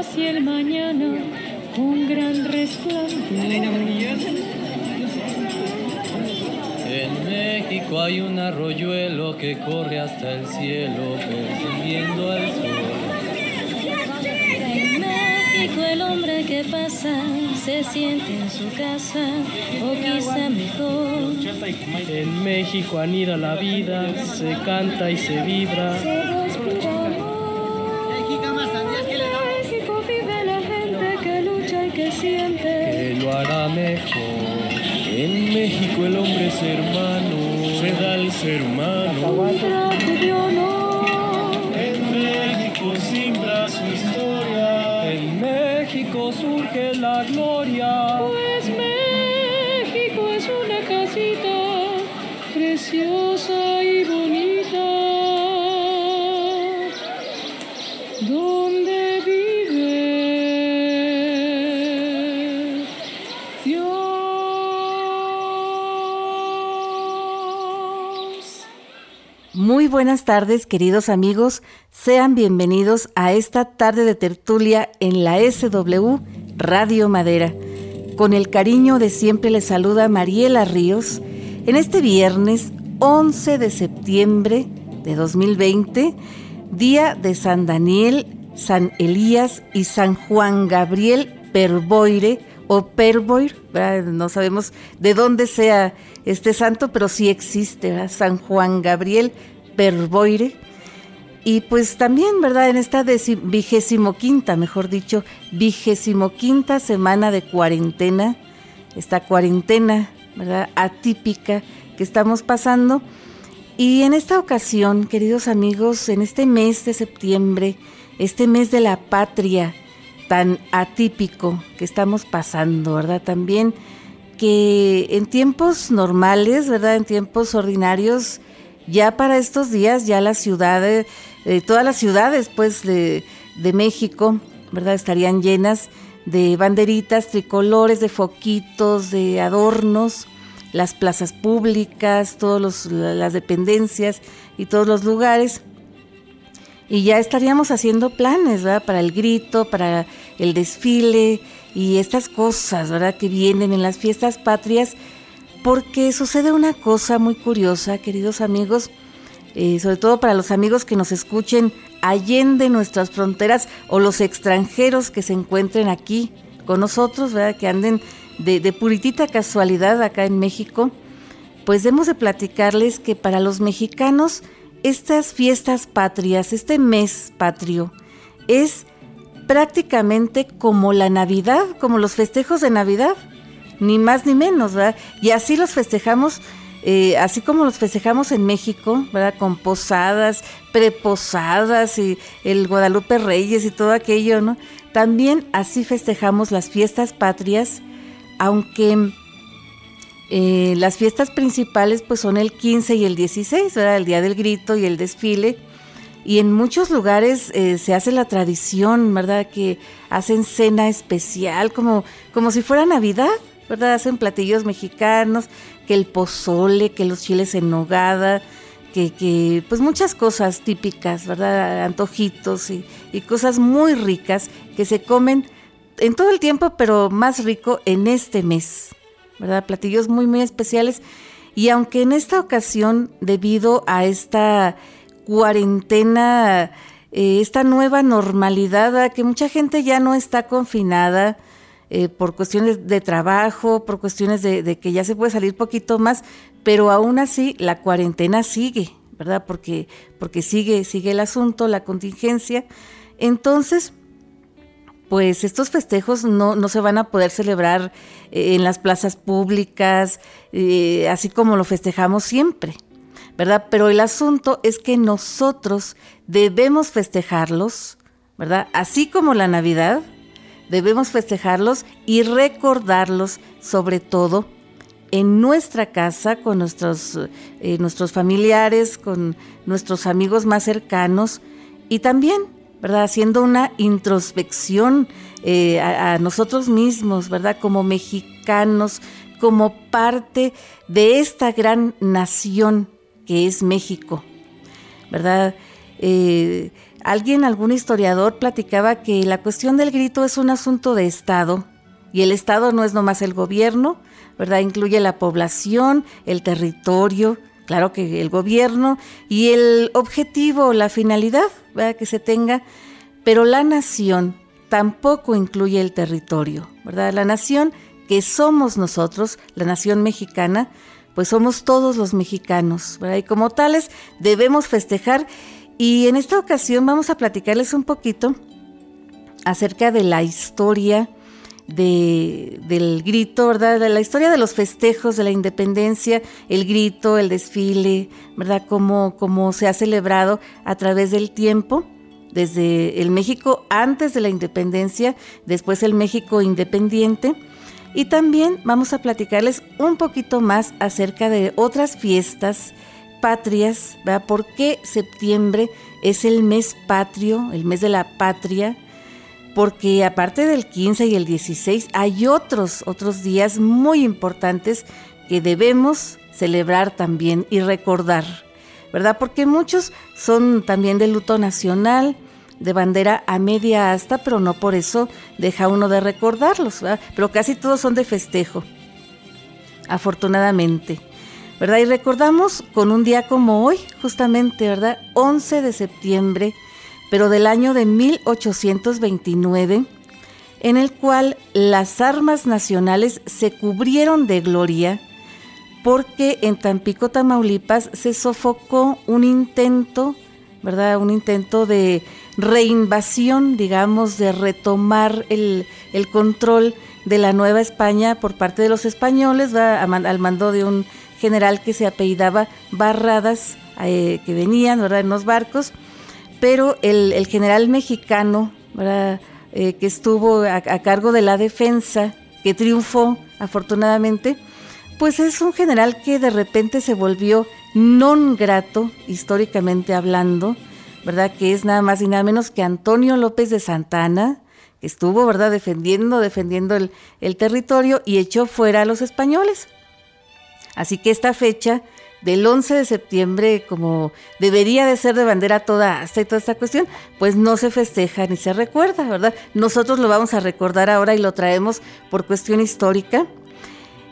hacia el mañana un gran resplandor. En México hay un arroyuelo que corre hasta el cielo persiguiendo al sol. En México el hombre que pasa se siente en su casa o quizá mejor. En México anida la vida, se canta y se vibra. Es hermano, se da el ser humano. Buenas tardes, queridos amigos. Sean bienvenidos a esta tarde de tertulia en la SW Radio Madera. Con el cariño de siempre les saluda Mariela Ríos en este viernes 11 de septiembre de 2020, día de San Daniel, San Elías y San Juan Gabriel Perboire o Perboir, no sabemos de dónde sea este santo, pero sí existe, ¿verdad? San Juan Gabriel Perboire. Y pues también, ¿verdad? En esta vigésimo quinta, mejor dicho, vigésimo quinta semana de cuarentena, esta cuarentena, ¿verdad? Atípica que estamos pasando. Y en esta ocasión, queridos amigos, en este mes de septiembre, este mes de la patria tan atípico que estamos pasando, ¿verdad? También que en tiempos normales, ¿verdad? En tiempos ordinarios, ya para estos días, ya las ciudades, eh, todas las ciudades, pues, de, México, ¿verdad? Estarían llenas de banderitas, tricolores, de foquitos, de adornos, las plazas públicas, todas las dependencias y todos los lugares. Y ya estaríamos haciendo planes, ¿verdad? Para el grito, para el desfile y estas cosas, ¿verdad? Que vienen en las fiestas patrias, porque sucede una cosa muy curiosa, queridos amigos, eh, sobre todo para los amigos que nos escuchen allende nuestras fronteras o los extranjeros que se encuentren aquí con nosotros, ¿verdad? Que anden de, de puritita casualidad acá en México, pues debemos de platicarles que para los mexicanos estas fiestas patrias, este mes patrio, es prácticamente como la Navidad, como los festejos de Navidad, ni más ni menos, ¿verdad? Y así los festejamos, eh, así como los festejamos en México, ¿verdad? Con posadas, preposadas y el Guadalupe Reyes y todo aquello, ¿no? También así festejamos las fiestas patrias, aunque eh, las fiestas principales pues son el 15 y el 16, ¿verdad? El Día del Grito y el desfile. Y en muchos lugares eh, se hace la tradición, ¿verdad? Que hacen cena especial, como, como si fuera Navidad, ¿verdad? Hacen platillos mexicanos, que el pozole, que los chiles en nogada, que, que pues muchas cosas típicas, ¿verdad? Antojitos y, y cosas muy ricas que se comen en todo el tiempo, pero más rico en este mes, ¿verdad? Platillos muy, muy especiales. Y aunque en esta ocasión, debido a esta cuarentena, eh, esta nueva normalidad, ¿verdad? que mucha gente ya no está confinada eh, por cuestiones de trabajo, por cuestiones de, que ya se puede salir poquito más, pero aún así la cuarentena sigue, ¿verdad? Porque, porque sigue, sigue el asunto, la contingencia. Entonces, pues estos festejos no, no, se van a poder celebrar eh, en las plazas públicas, eh, así como lo festejamos siempre, ¿verdad? Pero el asunto es que nosotros debemos festejarlos, ¿verdad? Así como la Navidad, debemos festejarlos y recordarlos sobre todo en nuestra casa, con nuestros, eh, nuestros familiares, con nuestros amigos más cercanos y también ¿verdad? Haciendo una introspección eh, a, nosotros mismos, ¿verdad? Como mexicanos, como parte de esta gran nación que es México, ¿verdad? Eh, alguien, algún historiador platicaba que la cuestión del grito es un asunto de Estado y el Estado no es nomás el gobierno, ¿verdad? Incluye la población, el territorio, claro que el gobierno y el objetivo, la finalidad ¿verdad? que se tenga, pero la nación tampoco incluye el territorio, ¿verdad? La nación que somos nosotros, la nación mexicana, pues somos todos los mexicanos, ¿verdad? Y como tales debemos festejar y en esta ocasión vamos a platicarles un poquito acerca de la historia de, del grito, ¿verdad? De la historia de los festejos de la independencia, el grito, el desfile, ¿verdad? Cómo, cómo se ha celebrado a través del tiempo, desde el México antes de la independencia, después el México independiente. Y también vamos a platicarles un poquito más acerca de otras fiestas patrias, ¿verdad? ¿Por qué septiembre es el mes patrio, el mes de la patria? porque aparte del 15 y el 16 hay otros, otros días muy importantes que debemos celebrar también y recordar, ¿verdad? Porque muchos son también de luto nacional, de bandera a media asta, pero no por eso deja uno de recordarlos, ¿verdad? Pero casi todos son de festejo, afortunadamente, ¿verdad? Y recordamos con un día como hoy, justamente, ¿verdad? 11 de septiembre pero del año de 1829, en el cual las armas nacionales se cubrieron de gloria porque en Tampico, Tamaulipas, se sofocó un intento, ¿verdad? Un intento de reinvasión, digamos, de retomar el, control de la Nueva España por parte de los españoles, al mando de un general que se apellidaba Barradas, eh, que venían, ¿verdad? En los barcos pero el, general mexicano eh, que estuvo a, cargo de la defensa, que triunfó afortunadamente, pues es un general que de repente se volvió non grato, históricamente hablando, ¿verdad? Que es nada más y nada menos que Antonio López de Santana, que estuvo, ¿verdad?, defendiendo, defendiendo el, el territorio y echó fuera a los españoles. Así que esta fecha del 11 de septiembre, como debería de ser de bandera toda hasta esta cuestión, pues no se festeja ni se recuerda, ¿verdad? Nosotros lo vamos a recordar ahora y lo traemos por cuestión histórica.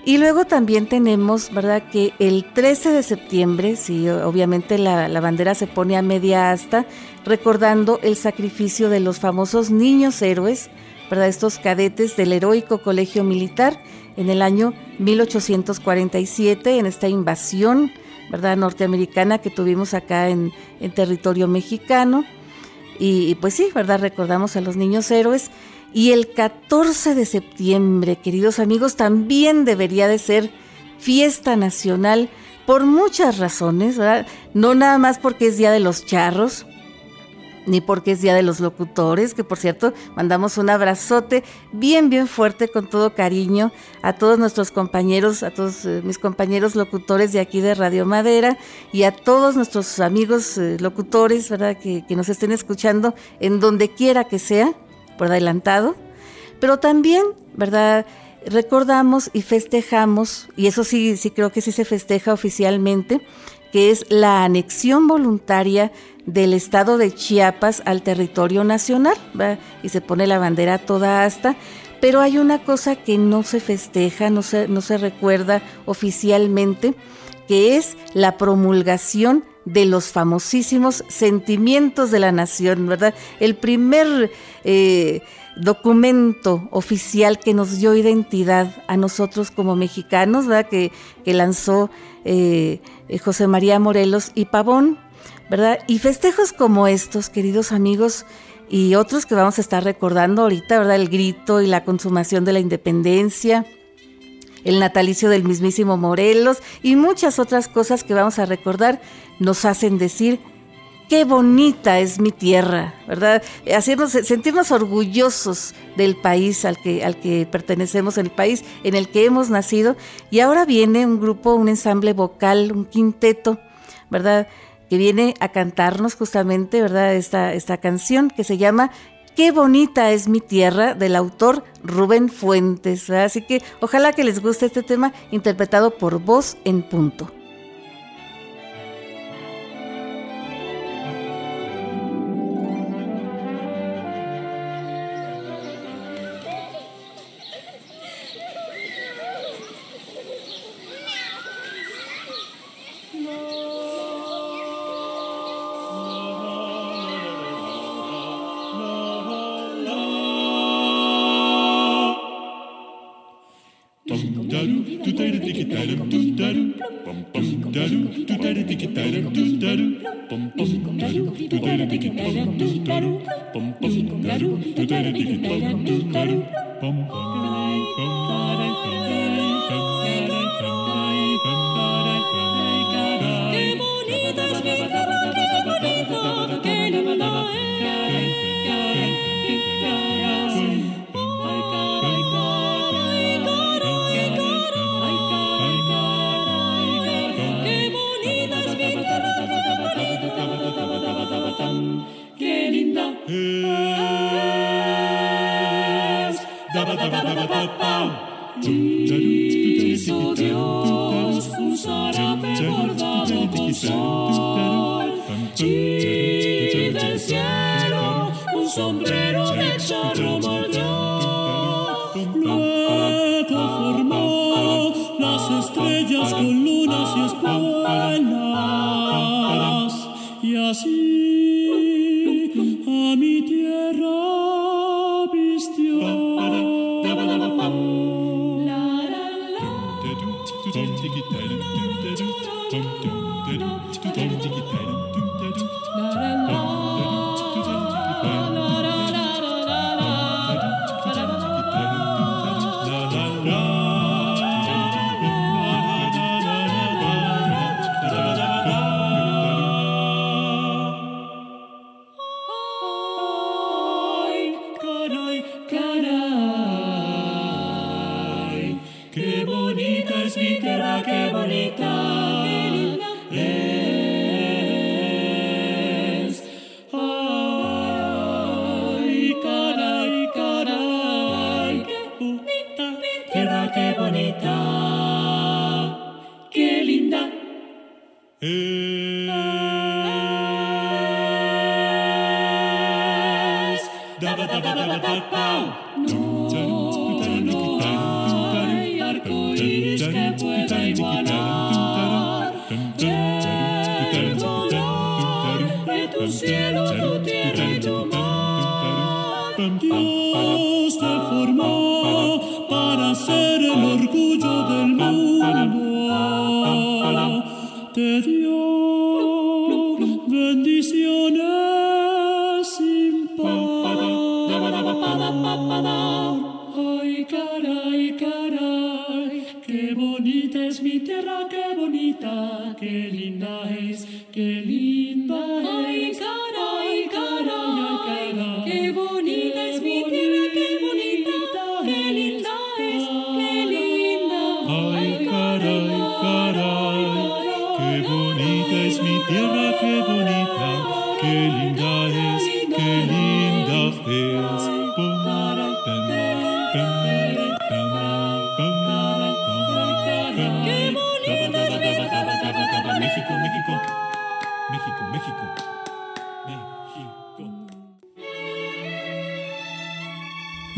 Y luego también tenemos, ¿verdad?, que el 13 de septiembre, sí, obviamente la, la bandera se pone a media asta, recordando el sacrificio de los famosos niños héroes, ¿verdad?, estos cadetes del heroico colegio militar en el año 1847, en esta invasión ¿verdad? norteamericana que tuvimos acá en, territorio mexicano. Y, pues sí, ¿verdad? Recordamos a los niños héroes. Y el 14 de septiembre, queridos amigos, también debería de ser fiesta nacional por muchas razones. No nada más porque es Día de los Charros, ni porque es Día de los Locutores, que por cierto mandamos un abrazote bien, bien fuerte con todo cariño a todos nuestros compañeros, a todos eh, mis compañeros locutores de aquí de Radio Madera y a todos nuestros amigos eh, locutores, ¿verdad? Que, que nos estén escuchando en donde quiera que sea, por adelantado. Pero también, ¿verdad? Recordamos y festejamos, y eso sí, sí creo que sí se festeja oficialmente, que es la anexión voluntaria del estado de Chiapas al territorio nacional, y se pone la bandera toda hasta, pero hay una cosa que no se festeja, no se, no se recuerda oficialmente, que es la promulgación de los famosísimos sentimientos de la nación, ¿verdad? El primer eh, documento oficial que nos dio identidad a nosotros como mexicanos, ¿verdad? Que, lanzó eh, José María Morelos y Pavón, ¿verdad? Y festejos como estos, queridos amigos, y otros que vamos a estar recordando ahorita, ¿verdad? El grito y la consumación de la independencia, el natalicio del mismísimo Morelos y muchas otras cosas que vamos a recordar, nos hacen decir qué bonita es mi tierra, ¿verdad? Hacernos, sentirnos orgullosos del país al que, al que pertenecemos, el país en el que hemos nacido. Y ahora viene un grupo, un ensamble vocal, un quinteto, ¿verdad? Que viene a cantarnos justamente, ¿verdad? Esta, esta canción que se llama Qué bonita es mi tierra del autor Rubén Fuentes. Así que ojalá que les guste este tema interpretado por voz en punto.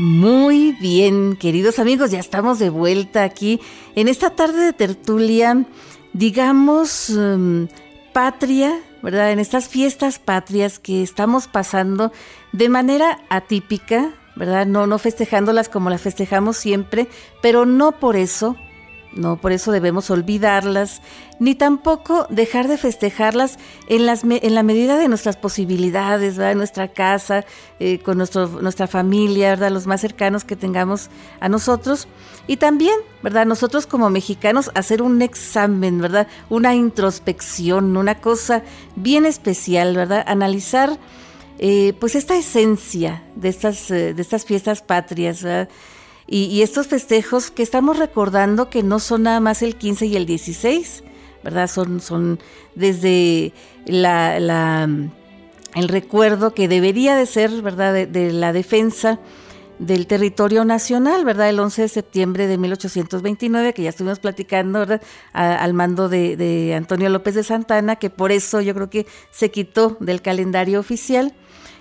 Muy bien, queridos amigos, ya estamos de vuelta aquí en esta tarde de tertulia, digamos, em, patria, ¿verdad? En estas fiestas patrias que estamos pasando de manera atípica, ¿verdad? No, no festejándolas como las festejamos siempre, pero no por eso no, por eso debemos olvidarlas, ni tampoco dejar de festejarlas en, las me- en la medida de nuestras posibilidades, ¿verdad? En nuestra casa, eh, con nuestro, nuestra familia, ¿verdad? Los más cercanos que tengamos a nosotros. Y también, ¿verdad? Nosotros como mexicanos hacer un examen, ¿verdad? Una introspección, una cosa bien especial, ¿verdad? Analizar eh, pues esta esencia de estas, eh, de estas fiestas patrias, ¿verdad? Y, y estos festejos que estamos recordando que no son nada más el 15 y el 16, ¿verdad? Son, son desde la, la, el recuerdo que debería de ser, ¿verdad? De, la defensa del territorio nacional, ¿verdad? El 11 de septiembre de 1829, que ya estuvimos platicando, ¿verdad? Al mando de, Antonio López de Santana, que por eso yo creo que se quitó del calendario oficial.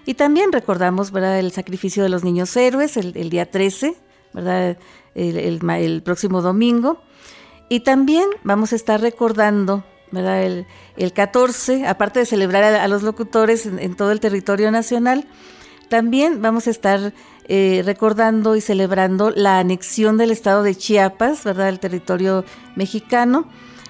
Y también recordamos, ¿verdad? El sacrificio de los niños héroes, el día 13, ¿verdad? El, próximo domingo. Y también vamos a estar recordando, ¿verdad? El, el 14, aparte de celebrar a, los locutores en, todo el territorio nacional, también vamos a estar eh, recordando y celebrando la anexión del estado de Chiapas, ¿verdad?, al territorio mexicano.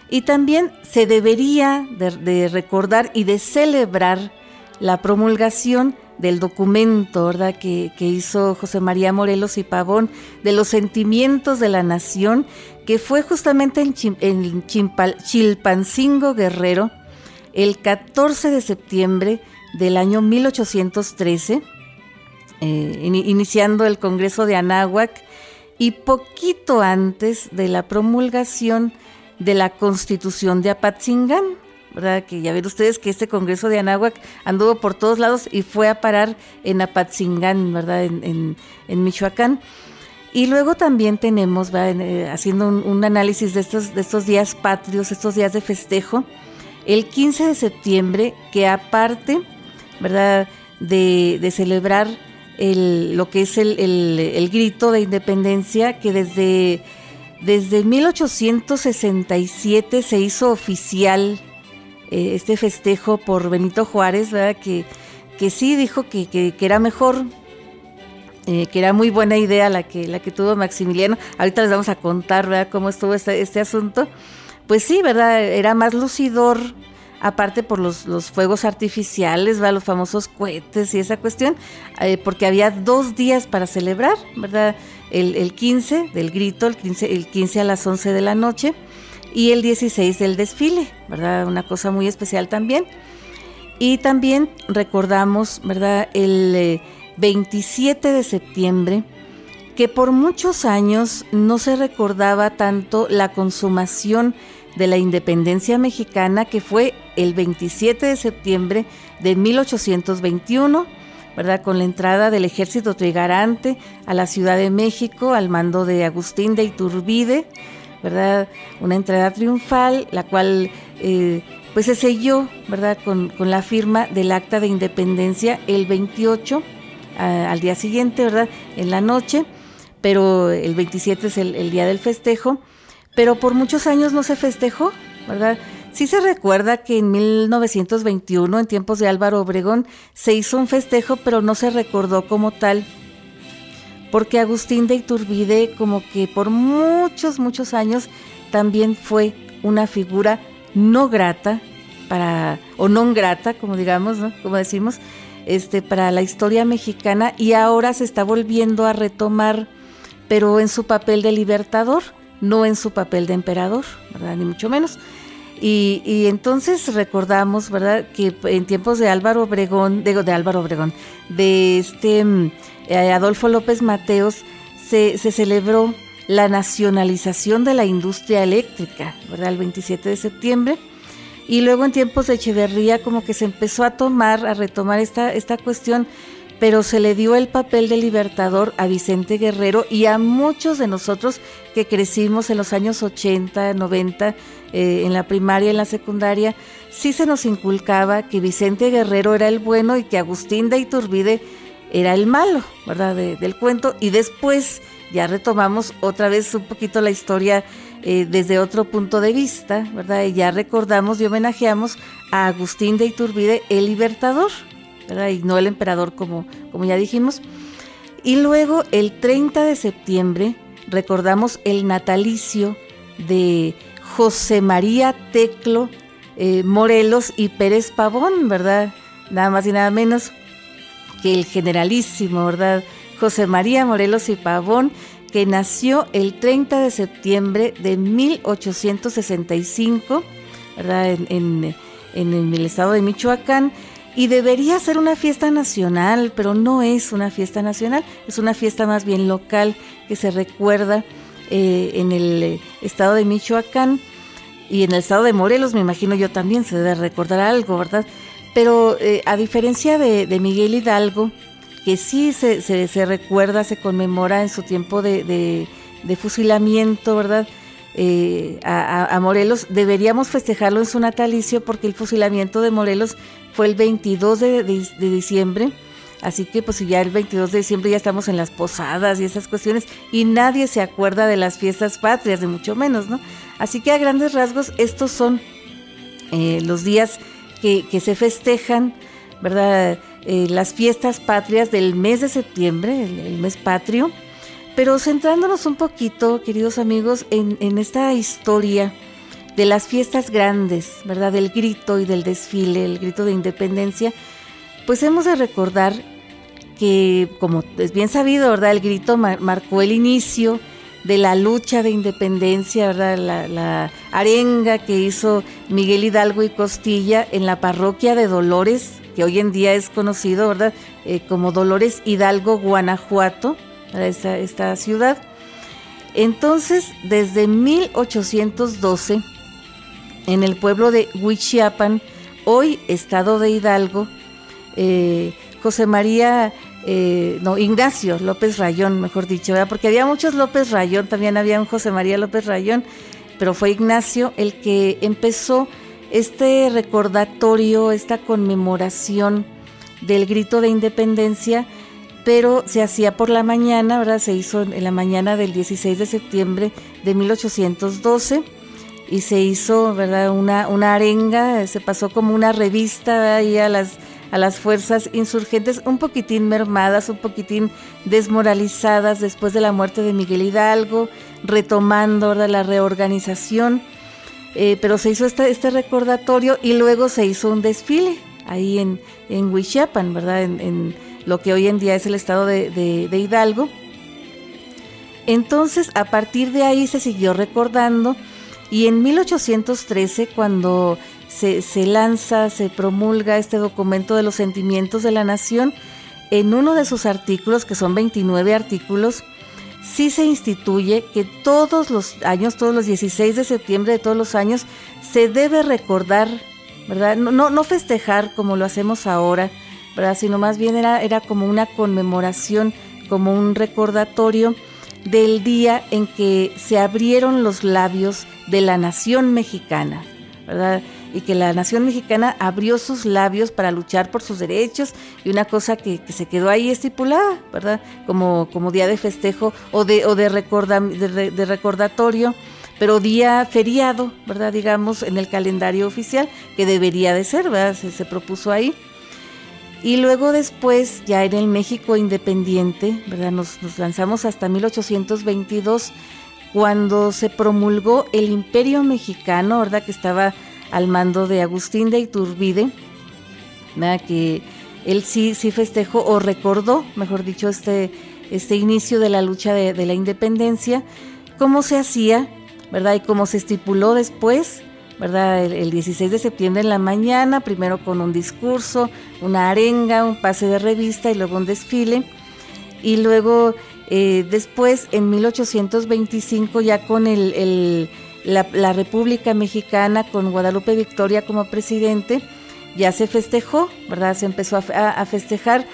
Y también se debería de, de recordar y de celebrar la promulgación del documento ¿verdad? Que, hizo José María Morelos y Pavón de los sentimientos de la nación, que fue justamente en, Chilpancingo Guerrero el 14 de septiembre del año 1813, eh, in, iniciando el Congreso de Anáhuac y poquito antes de la promulgación de la Constitución de Apatzingán. ¿Verdad? Que ya ven ustedes que este Congreso de Anáhuac anduvo por todos lados y fue a parar en Apatzingán, ¿verdad? En, en, Michoacán. Y luego también tenemos, eh, haciendo un, un, análisis de estos, de estos días patrios, estos días de festejo, el 15 de septiembre, que aparte, ¿verdad? De, de celebrar el, lo que es el, el, el, grito de independencia, que desde, desde 1867 se hizo oficial eh, este festejo por Benito Juárez, ¿verdad? Que, que sí dijo que, que, era mejor, eh, que era muy buena idea la que, la que tuvo Maximiliano. Ahorita les vamos a contar ¿verdad? cómo estuvo este, este asunto. Pues sí, ¿verdad? Era más lucidor, aparte por los, los fuegos artificiales, ¿verdad? los famosos cohetes y esa cuestión, eh, porque había dos días para celebrar, ¿verdad? El, el 15 del grito, el 15, el 15 a las 11 de la noche y el 16 del desfile, ¿verdad? Una cosa muy especial también. Y también recordamos, ¿verdad? El eh, 27 de septiembre, que por muchos años no se recordaba tanto la consumación de la independencia mexicana, que fue el 27 de septiembre de 1821, ¿verdad? Con la entrada del ejército trigarante a la Ciudad de México al mando de Agustín de Iturbide, ¿verdad? Una entrada triunfal, la cual eh, pues se selló, ¿verdad? Con, con, la firma del acta de independencia el 28 a, al día siguiente, ¿verdad? En la noche, pero el 27 es el, el, día del festejo, pero por muchos años no se festejó, ¿verdad? Sí se recuerda que en 1921, en tiempos de Álvaro Obregón, se hizo un festejo, pero no se recordó como tal porque Agustín de Iturbide como que por muchos, muchos años también fue una figura no grata para, o non grata, como digamos, ¿no? como decimos, este, para la historia mexicana y ahora se está volviendo a retomar, pero en su papel de libertador, no en su papel de emperador, ¿verdad? Ni mucho menos. Y, y, entonces recordamos, ¿verdad?, que en tiempos de Álvaro Obregón, de, de Álvaro Obregón, de este eh, Adolfo López Mateos, se, se, celebró la nacionalización de la industria eléctrica, ¿verdad?, el 27 de septiembre. Y luego en tiempos de Echeverría como que se empezó a tomar, a retomar esta, esta cuestión, pero se le dio el papel de libertador a Vicente Guerrero y a muchos de nosotros que crecimos en los años 80, 90, eh, en la primaria, en la secundaria, sí se nos inculcaba que Vicente Guerrero era el bueno y que Agustín de Iturbide era el malo, ¿verdad? De, del cuento. Y después ya retomamos otra vez un poquito la historia eh, desde otro punto de vista, ¿verdad? Y ya recordamos y homenajeamos a Agustín de Iturbide, el libertador, ¿verdad? Y no el emperador, como, como ya dijimos. Y luego, el 30 de septiembre, recordamos el natalicio de José María Teclo eh, Morelos y Pérez Pavón, ¿verdad? Nada más y nada menos que el generalísimo, ¿verdad? José María Morelos y Pavón, que nació el 30 de septiembre de 1865, ¿verdad? En, en, el estado de Michoacán. Y debería ser una fiesta nacional, pero no es una fiesta nacional, es una fiesta más bien local que se recuerda eh, en el estado de Michoacán y en el estado de Morelos, me imagino yo también se debe recordar algo, ¿verdad? Pero eh, a diferencia de, de, Miguel Hidalgo, que sí se, se, recuerda, se conmemora en su tiempo de, fusilamiento, ¿verdad? Eh, a, Morelos, deberíamos festejarlo en su natalicio porque el fusilamiento de Morelos fue el 22 de, diciembre, así que pues ya el 22 de diciembre ya estamos en las posadas y esas cuestiones y nadie se acuerda de las fiestas patrias, de mucho menos, ¿no? Así que a grandes rasgos estos son eh, los días que, se festejan, ¿verdad? eh, las fiestas patrias del mes de septiembre, el, mes patrio, pero centrándonos un poquito, queridos amigos, en, en esta historia de las fiestas grandes, ¿verdad? Del grito y del desfile, el grito de independencia, pues hemos de recordar que, como es bien sabido, ¿verdad? El grito marcó el inicio de la lucha de independencia, ¿verdad? La, arenga que hizo Miguel Hidalgo y Costilla en la parroquia de Dolores, que hoy en día es conocido, ¿verdad? Eh, como Dolores Hidalgo, Guanajuato, esta, esta ciudad. Entonces, desde 1812, en el pueblo de Huichiapan, hoy estado de Hidalgo, eh, José María, eh, no, Ignacio López Rayón, mejor dicho, porque había muchos López Rayón, también había un José María López Rayón, pero fue Ignacio el que empezó este recordatorio, esta conmemoración del grito de independencia, pero se hacía por la mañana, ¿verdad? Se hizo en la mañana del 16 de septiembre de 1812 y se hizo, ¿verdad? Una, una arenga, se pasó como una revista ahí a las a las fuerzas insurgentes un poquitín mermadas, un poquitín desmoralizadas después de la muerte de Miguel Hidalgo, retomando la reorganización. Eh, pero se hizo este, recordatorio y luego se hizo un desfile ahí en, en ¿verdad? En, lo que hoy en día es el estado de, de Hidalgo. Entonces, a partir de ahí se siguió recordando y en 1813, cuando se, lanza, se promulga este documento de los sentimientos de la nación, en uno de sus artículos, que son 29 artículos, sí se instituye que todos los años, todos los 16 de septiembre de todos los años, se debe recordar, ¿verdad? No, no, festejar como lo hacemos ahora, ¿verdad? Sino más bien era, era como una conmemoración, como un recordatorio del día en que se abrieron los labios de la nación mexicana, ¿verdad? y que la nación mexicana abrió sus labios para luchar por sus derechos y una cosa que, se quedó ahí estipulada, ¿verdad? Como, como día de festejo o de, o de, de, recordatorio, pero día feriado, ¿verdad? Digamos, en el calendario oficial, que debería de ser, ¿verdad? Se, propuso ahí. Y luego después, ya en el México independiente, ¿verdad? Nos lanzamos hasta 1822, cuando se promulgó el imperio mexicano, ¿verdad? Que estaba al mando de Agustín de Iturbide, que él sí, sí festejó o recordó, mejor dicho, este, este inicio de la lucha de, la independencia, cómo se hacía, ¿verdad? Y cómo se estipuló después, ¿verdad? El, 16 de septiembre en la mañana, primero con un discurso, una arenga, un pase de revista y luego un desfile. Y luego, eh, después, en 1825, ya con el la, República Mexicana con Guadalupe Victoria como presidente, ya se festejó, ¿verdad? Se empezó a, festejar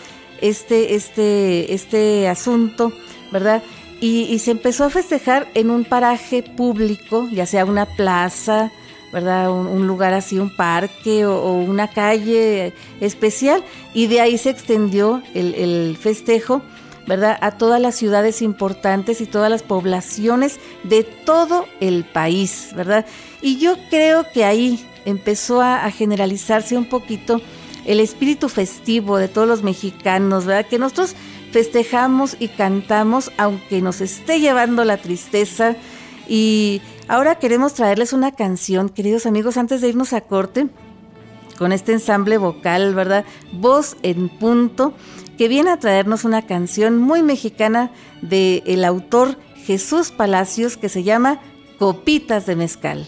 este, este, este asunto, ¿verdad? Y, se empezó a festejar en un paraje público, ya sea una plaza, ¿verdad? Un, lugar así, un parque o, una calle especial, y de ahí se extendió el, el festejo ¿verdad? A todas las ciudades importantes y todas las poblaciones de todo el país, ¿verdad? Y yo creo que ahí empezó a, generalizarse un poquito el espíritu festivo de todos los mexicanos, ¿verdad? Que nosotros festejamos y cantamos aunque nos esté llevando la tristeza. Y ahora queremos traerles una canción, queridos amigos, antes de irnos a corte, con este ensamble vocal, ¿verdad? Voz en punto que viene a traernos una canción muy mexicana del el autor Jesús Palacios que se llama Copitas de Mezcal.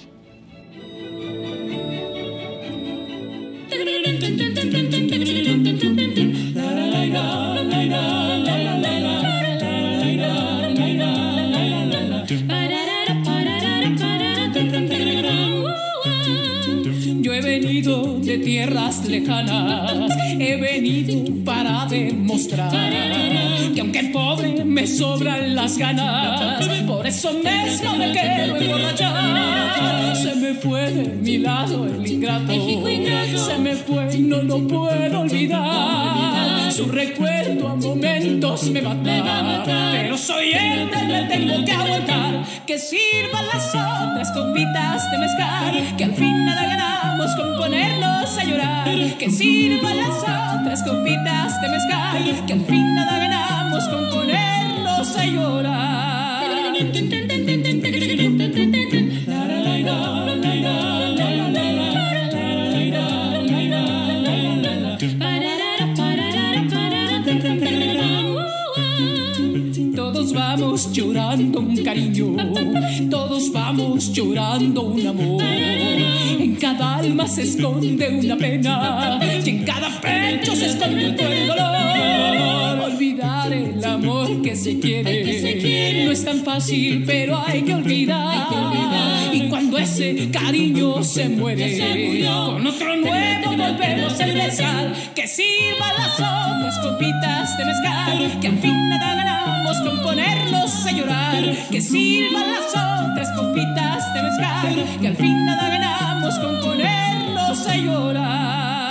De tierras lejanas, he venido para demostrar que aunque pobre me sobran las ganas, por eso mismo me quiero emborrachar. Se me fue de mi lado el ingrato, se me fue y no lo puedo olvidar. Su recuerdo a momentos me mata, pero soy que me tengo que aguantar. Que sirvan las otras copitas de mezcal, que al fin nada ganamos con ponernos a llorar. Que sirva la son tres copitas de mezcal, que al fin nada ganamos con ponernos a llorar. Vamos llorando un cariño, todos vamos llorando un amor. En cada alma se esconde una pena y en cada pecho se esconde un dolor. Olvidar el amor que se quiere no es tan fácil, pero hay que olvidar. Y cuando ese cariño se muere, con otro nuevo volvemos a empezar. Que sirvan las copitas de mezcal, que al fin nada ganamos con ponernos a llorar. Que sirvan las otras copitas de mezcal, que al fin nada ganamos con ponernos a llorar.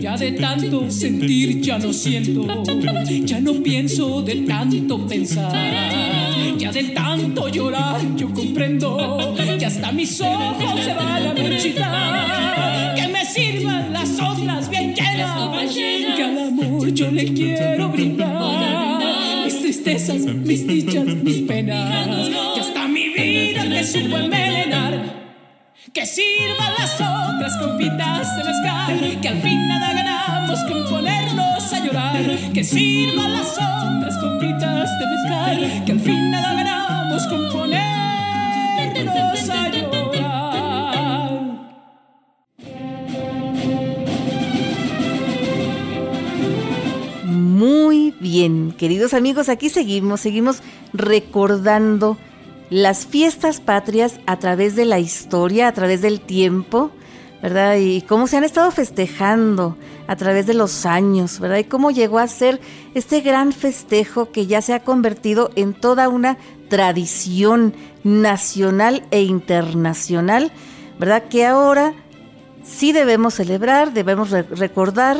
Ya de tanto sentir ya no siento, ya no pienso de tanto pensar ya tanto llorar yo comprendo que hasta mis ojos se van a marchitar, que me sirvan las otras bien llenas, que al amor yo le quiero brindar mis tristezas, mis dichas, mis penas, que hasta mi vida te supo envenenar. Que sirvan las otras copitas de mezcal, que al fin nada ganamos con ponernos a llorar. Que sirvan las otras copitas de mezcal, que al fin nada ganamos con ponernos a llorar. Muy bien, queridos amigos, aquí seguimos, seguimos recordando las fiestas patrias a través de la historia, a través del tiempo, ¿verdad? Y cómo se han estado festejando a través de los años, ¿verdad? Y cómo llegó a ser este gran festejo que ya se ha convertido en toda una tradición nacional e internacional, ¿verdad? Que ahora sí debemos celebrar, debemos re recordar,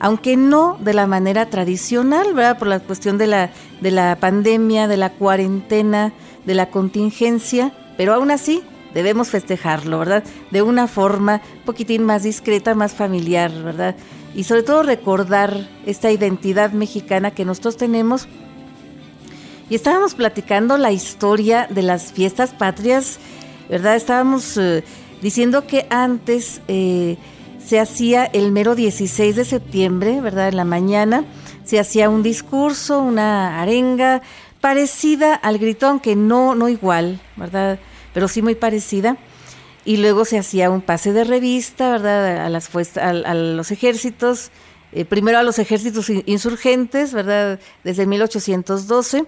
aunque no de la manera tradicional, ¿verdad? Por la cuestión de la, de la pandemia, de la cuarentena, de la contingencia, pero aún así debemos festejarlo, ¿verdad? De una forma un poquitín más discreta, más familiar, ¿verdad? Y sobre todo recordar esta identidad mexicana que nosotros tenemos. Y estábamos platicando la historia de las fiestas patrias, ¿verdad? Estábamos eh, diciendo que antes eh, se hacía el mero 16 de septiembre, ¿verdad? En la mañana se hacía un discurso, una arenga, parecida al gritón, que no, no igual, ¿verdad? Pero sí muy parecida. Y luego se hacía un pase de revista, ¿verdad? A, las a, a los ejércitos, eh, primero a los ejércitos insurgentes, ¿verdad? Desde 1812.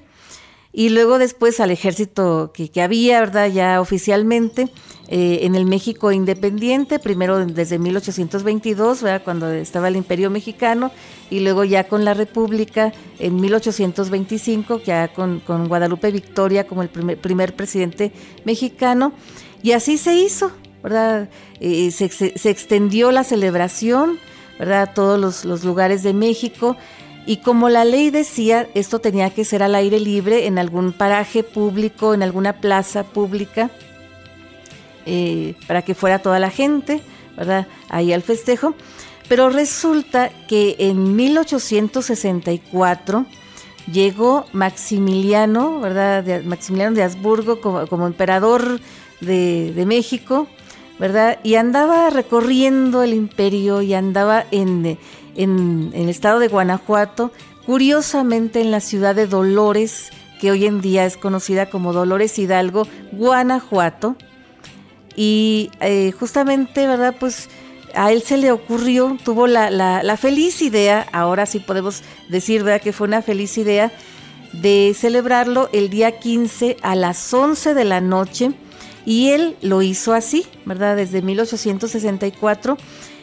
Y luego después al ejército que, que había, ¿verdad? Ya oficialmente eh, en el México independiente, primero desde 1822, ¿verdad? Cuando estaba el Imperio Mexicano, y luego ya con la República en 1825, ya con, con Guadalupe Victoria como el primer, primer, presidente mexicano. Y así se hizo, ¿verdad? Eh, se, se, se, extendió la celebración, ¿verdad? A todos los, los lugares de México. Y como la ley decía, esto tenía que ser al aire libre, en algún paraje público, en alguna plaza pública, eh, para que fuera toda la gente, ¿verdad? Ahí al festejo. Pero resulta que en 1864 llegó Maximiliano, ¿verdad? Maximiliano de Habsburgo como, como emperador de, de, México, ¿verdad? Y andaba recorriendo el imperio y andaba en, el estado de Guanajuato, curiosamente en la ciudad de Dolores, que hoy en día es conocida como Dolores Hidalgo, Guanajuato. Y eh, justamente, ¿verdad? Pues a él se le ocurrió, tuvo la, la, la, feliz idea, ahora sí podemos decir, ¿verdad? Que fue una feliz idea de celebrarlo el día 15 a las 11 de la noche. Y él lo hizo así, ¿verdad? Desde 1864.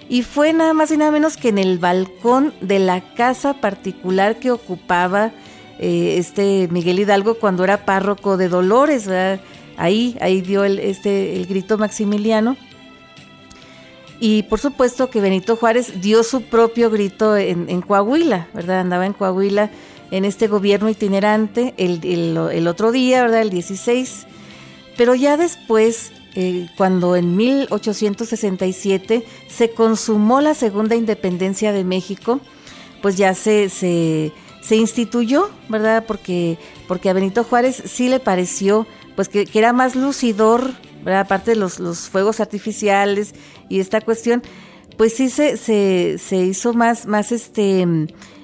Y fue nada más y nada menos que en el balcón de la casa particular que ocupaba eh, este Miguel Hidalgo cuando era párroco de Dolores, ¿verdad? Ahí, ahí dio el, este, el grito Maximiliano. Y por supuesto que Benito Juárez dio su propio grito en, Coahuila, ¿verdad? Andaba en Coahuila en este gobierno itinerante el, el, otro día, ¿verdad? El 16. Pero ya después, eh, cuando en 1867 se consumó la segunda independencia de México, pues ya se, se, se instituyó, ¿verdad? Porque, porque a Benito Juárez sí le pareció pues que, que era más lucidor Aparte de los, los, fuegos artificiales y esta cuestión, pues sí se, se, hizo más, más, este,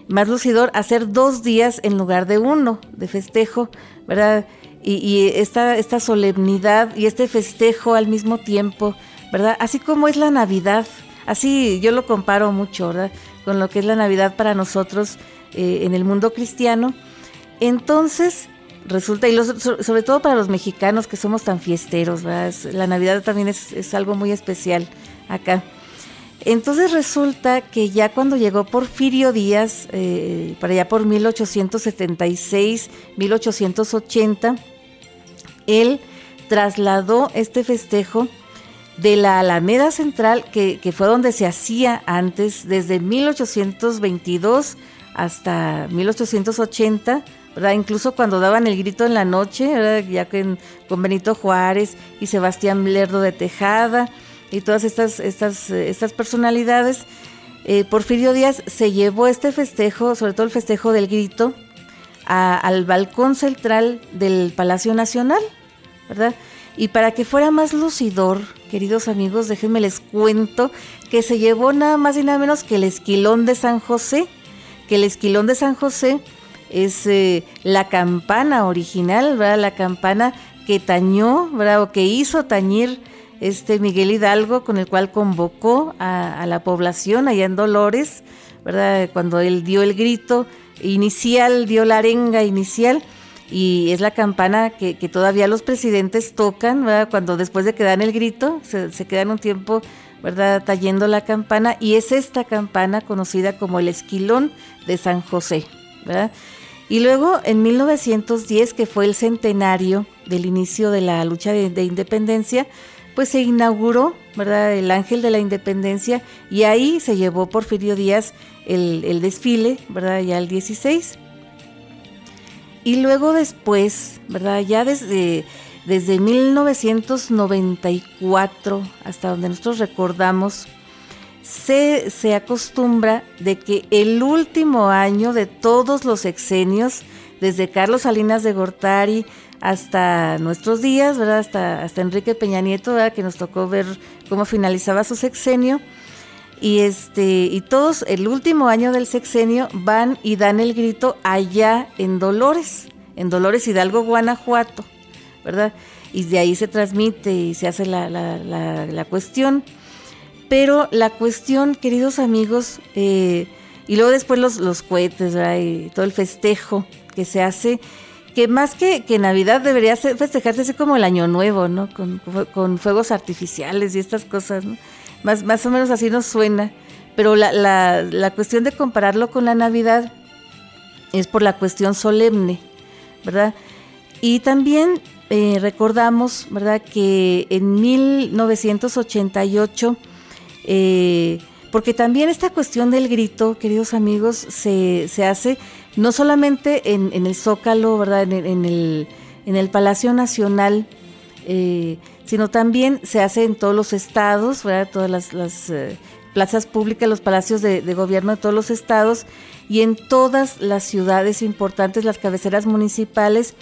más lucidor hacer dos días en lugar de uno de festejo, ¿verdad? Y, esta, esta solemnidad y este festejo al mismo tiempo, ¿verdad? Así como es la Navidad, así yo lo comparo mucho, ¿verdad? Con lo que es la Navidad para nosotros eh, en el mundo cristiano. Entonces, resulta, y sobre todo para los mexicanos que somos tan fiesteros, la Navidad también es, algo muy especial acá. Entonces resulta que ya cuando llegó Porfirio Díaz, eh, para allá por 1876, 1880, él trasladó este festejo de la Alameda Central, que, fue donde se hacía antes, desde 1822 hasta 1880, Incluso cuando daban el grito en la noche, ya con Benito Juárez y Sebastián Lerdo de Tejada y todas estas, estas, estas personalidades, eh, Porfirio Díaz se llevó este festejo, sobre todo el festejo del grito, al balcón central del Palacio Nacional, ¿verdad? Y para que fuera más lucidor, queridos amigos, déjenme les cuento que se llevó nada más y nada menos que el esquilón de San José, que el esquilón de San José es eh, la campana original, ¿verdad? La campana que tañó, ¿verdad? O que hizo tañir este Miguel Hidalgo, con el cual convocó a, la población allá en Dolores, ¿verdad? Cuando él dio el grito inicial, dio la arenga inicial, y es la campana que, todavía los presidentes tocan, ¿verdad? Cuando después de que dan el grito, se, se quedan un tiempo, ¿verdad? Tallendo la campana, y es esta campana conocida como el esquilón de San José, ¿verdad? Y luego en 1910, que fue el centenario del inicio de la lucha de, independencia, pues se inauguró, ¿verdad? El Ángel de la Independencia y ahí se llevó Porfirio Díaz el, desfile, ¿verdad? Ya el 16. Y luego después, ¿verdad? Ya desde, desde 1994, hasta donde nosotros recordamos, se, acostumbra de que el último año de todos los exenios, desde Carlos Salinas de Gortari hasta nuestros días, ¿verdad? Hasta, hasta Enrique Peña Nieto, ¿verdad? que nos tocó ver cómo finalizaba su sexenio. Y este, y todos, el último año del sexenio, van y dan el grito allá en Dolores, en Dolores Hidalgo, Guanajuato, ¿verdad? Y de ahí se transmite y se hace la, la, la cuestión. Pero la cuestión, queridos amigos, eh, y luego después los, los cohetes, ¿verdad? Y todo el festejo que se hace, que más que, que Navidad debería festejarse así como el Año Nuevo, ¿no? Con, fuegos artificiales y estas cosas, ¿no? Más, más o menos así nos suena. Pero la, la, la cuestión de compararlo con la Navidad es por la cuestión solemne, ¿verdad? Y también eh, recordamos, ¿verdad?, que en 1988 eh, porque también esta cuestión del grito, queridos amigos, se, hace no solamente en, el Zócalo, ¿verdad? En, el, en el Palacio Nacional, eh, sino también se hace en todos los estados. Todas las, eh, plazas públicas, los palacios de, gobierno de todos los estados y en todas las ciudades importantes, las cabeceras municipales.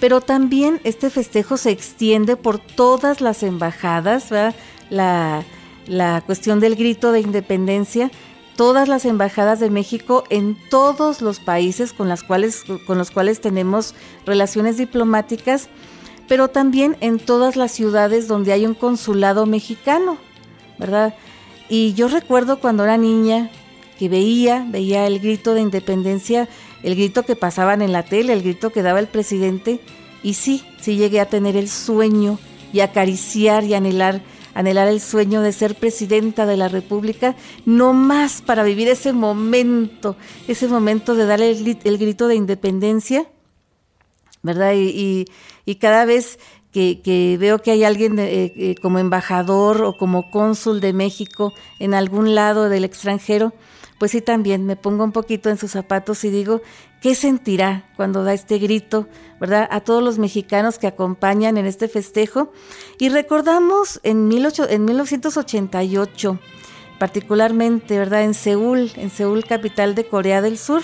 Pero también este festejo se extiende por todas las embajadas. La, la cuestión del grito de independencia, todas las embajadas de México en todos los países con, las cuales, con los cuales tenemos relaciones diplomáticas, pero también en todas las ciudades donde hay un consulado mexicano, ¿verdad? Y yo recuerdo cuando era niña que veía, veía el grito de independencia, el grito que pasaban en la tele, el grito que daba el presidente, y sí, sí llegué a tener el sueño y acariciar y anhelar anhelar el sueño de ser presidenta de la República, no más para vivir ese momento, ese momento de darle el, grito de independencia, ¿verdad? Y, cada vez que, veo que hay alguien eh, eh, como embajador o como cónsul de México en algún lado del extranjero, pues sí también me pongo un poquito en sus zapatos y digo, ¿qué sentirá cuando da este grito, verdad? A todos los mexicanos que acompañan en este festejo. Y recordamos en, en 1988, particularmente, ¿verdad? En Seúl, en Seúl, capital de Corea del Sur,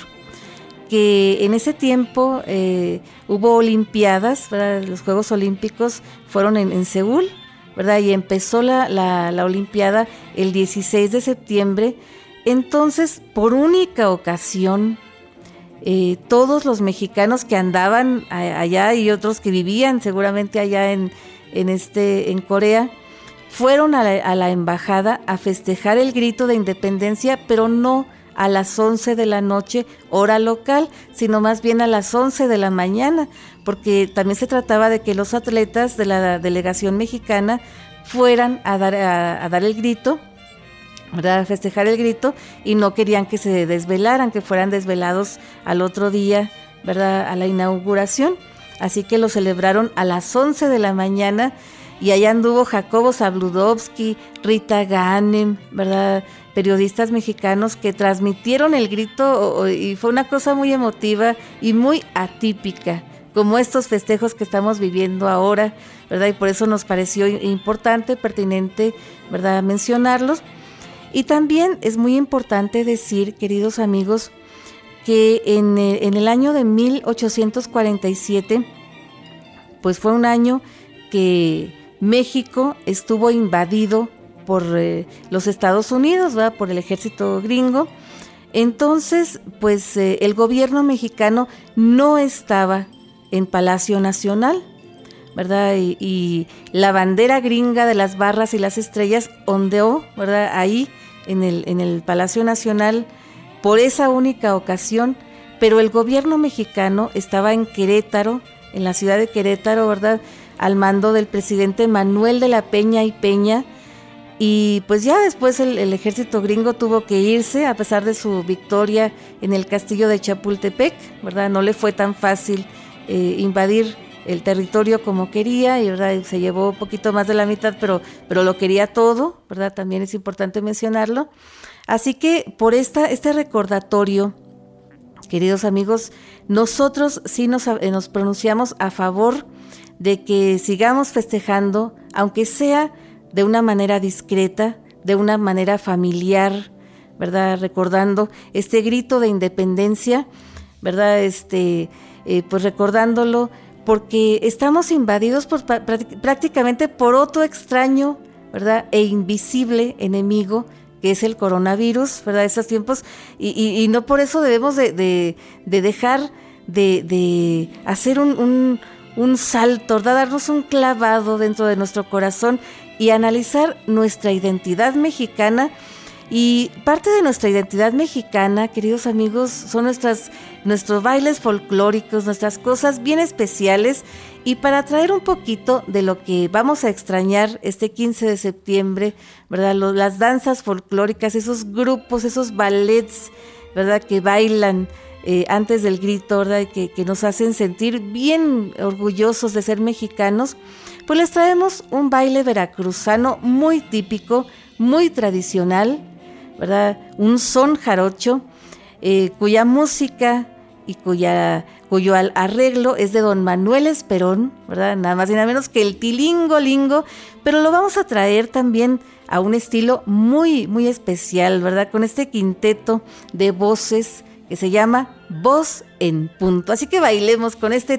que en ese tiempo eh, hubo Olimpiadas, los Juegos Olímpicos fueron en, Seúl, ¿verdad? Y empezó la, la, Olimpiada el 16 de septiembre. Entonces, por única ocasión, eh, todos los mexicanos que andaban allá y otros que vivían seguramente allá en, en, este, en Corea, fueron a la, a la embajada a festejar el grito de independencia, pero no a las 11 de la noche, hora local, sino más bien a las 11 de la mañana, porque también se trataba de que los atletas de la delegación mexicana fueran a dar, a, dar el grito, a festejar el grito, y no querían que se desvelaran, que fueran desvelados al otro día, ¿verdad? a la inauguración. Así que lo celebraron a las 11 de la mañana y allá anduvo Jacobo Zabludovsky, Rita Ganem, ¿verdad? Periodistas mexicanos que transmitieron el grito y fue una cosa muy emotiva y muy atípica, como estos festejos que estamos viviendo ahora, ¿verdad? Y por eso nos pareció importante, pertinente, ¿verdad?, mencionarlos. Y también es muy importante decir, queridos amigos, que en el, en el año de 1847, pues fue un año que México estuvo invadido por eh, los Estados Unidos, ¿verdad? por el ejército gringo. Entonces, pues eh, el gobierno mexicano no estaba en Palacio Nacional, ¿verdad? Y, la bandera gringa de las barras y las estrellas ondeó, ¿verdad? Ahí en el, en el Palacio Nacional por esa única ocasión, pero el gobierno mexicano estaba en Querétaro, en la ciudad de Querétaro, ¿verdad? Al mando del presidente Manuel de la Peña y Peña, y pues ya después el, ejército gringo tuvo que irse a pesar de su victoria en el castillo de Chapultepec, ¿verdad? No le fue tan fácil eh, invadir el territorio como quería y ¿verdad? se llevó un poquito más de la mitad, pero, pero lo quería todo, ¿verdad? También es importante mencionarlo. Así que por esta, este recordatorio, queridos amigos, nosotros sí nos, eh, nos pronunciamos a favor de que sigamos festejando, aunque sea de una manera discreta, de una manera familiar, ¿verdad? Recordando este grito de independencia, ¿verdad? Este, eh, pues recordándolo, porque estamos invadidos por, prácticamente por otro extraño, ¿verdad? E invisible enemigo que es el coronavirus, ¿verdad? Estos tiempos, y, no por eso debemos de, dejar de, hacer un, un, salto, ¿verdad? Darnos un clavado dentro de nuestro corazón y analizar nuestra identidad mexicana. Y parte de nuestra identidad mexicana, queridos amigos, son nuestras, nuestros bailes folclóricos, nuestras cosas bien especiales. Y para traer un poquito de lo que vamos a extrañar este 15 de septiembre, ¿verdad? las danzas folclóricas, esos grupos, esos ballets, ¿verdad? Que bailan eh, antes del grito, ¿verdad? Que, que nos hacen sentir bien orgullosos de ser mexicanos pues les traemos un baile veracruzano muy típico, muy tradicional, ¿verdad? Un son jarocho, eh, cuya música y cuya, cuyo arreglo es de don Manuel Esperón, ¿verdad? Nada más y nada menos que el tilingo lingo, pero lo vamos a traer también a un estilo muy, muy especial, ¿verdad? Con este quinteto de voces que se llama Voz en Punto. Así que bailemos con este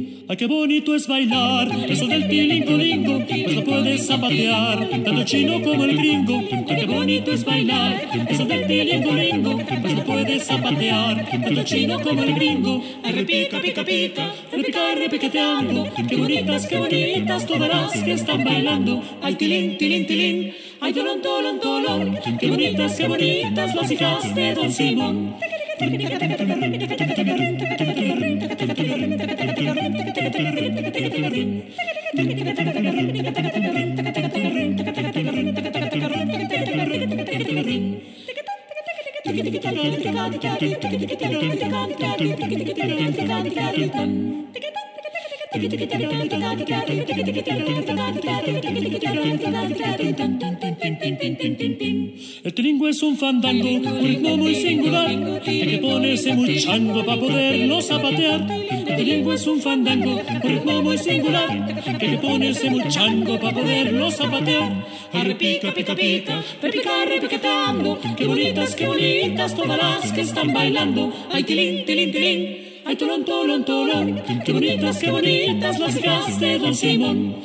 Ay, qué bonito es bailar, eso del tilingo lingo, pues lo puedes zapatear, tanto chino como el gringo. Ay, qué bonito es bailar, eso del tilingo lingo, pues lo puedes zapatear, tanto chino como el gringo. Ay, repica, pica, pica, repica, repiqueteando, qué bonitas, qué bonitas todas las que están bailando. Ay, tilín, tilín, tilín. Ay, dolón, dolón, dolón, qué bonitas, qué bonitas las hijas de Don Simón. El tilingo es un fandango, un ritmo muy singular, que hay que ponerse muy chango para poderlo zapatear. El tilingo es un fandango, un ritmo muy singular, que hay que ponerse muy chango para poderlo zapatear. Arrepica, pica, pica, repica, repiqueteando, qué bonitas, qué bonitas todas las que están bailando. Ay, tilín, tilín, tilín, ay, tolón, tolón, tolón, qué bonitas, qué bonitas las hijas de Don Simón.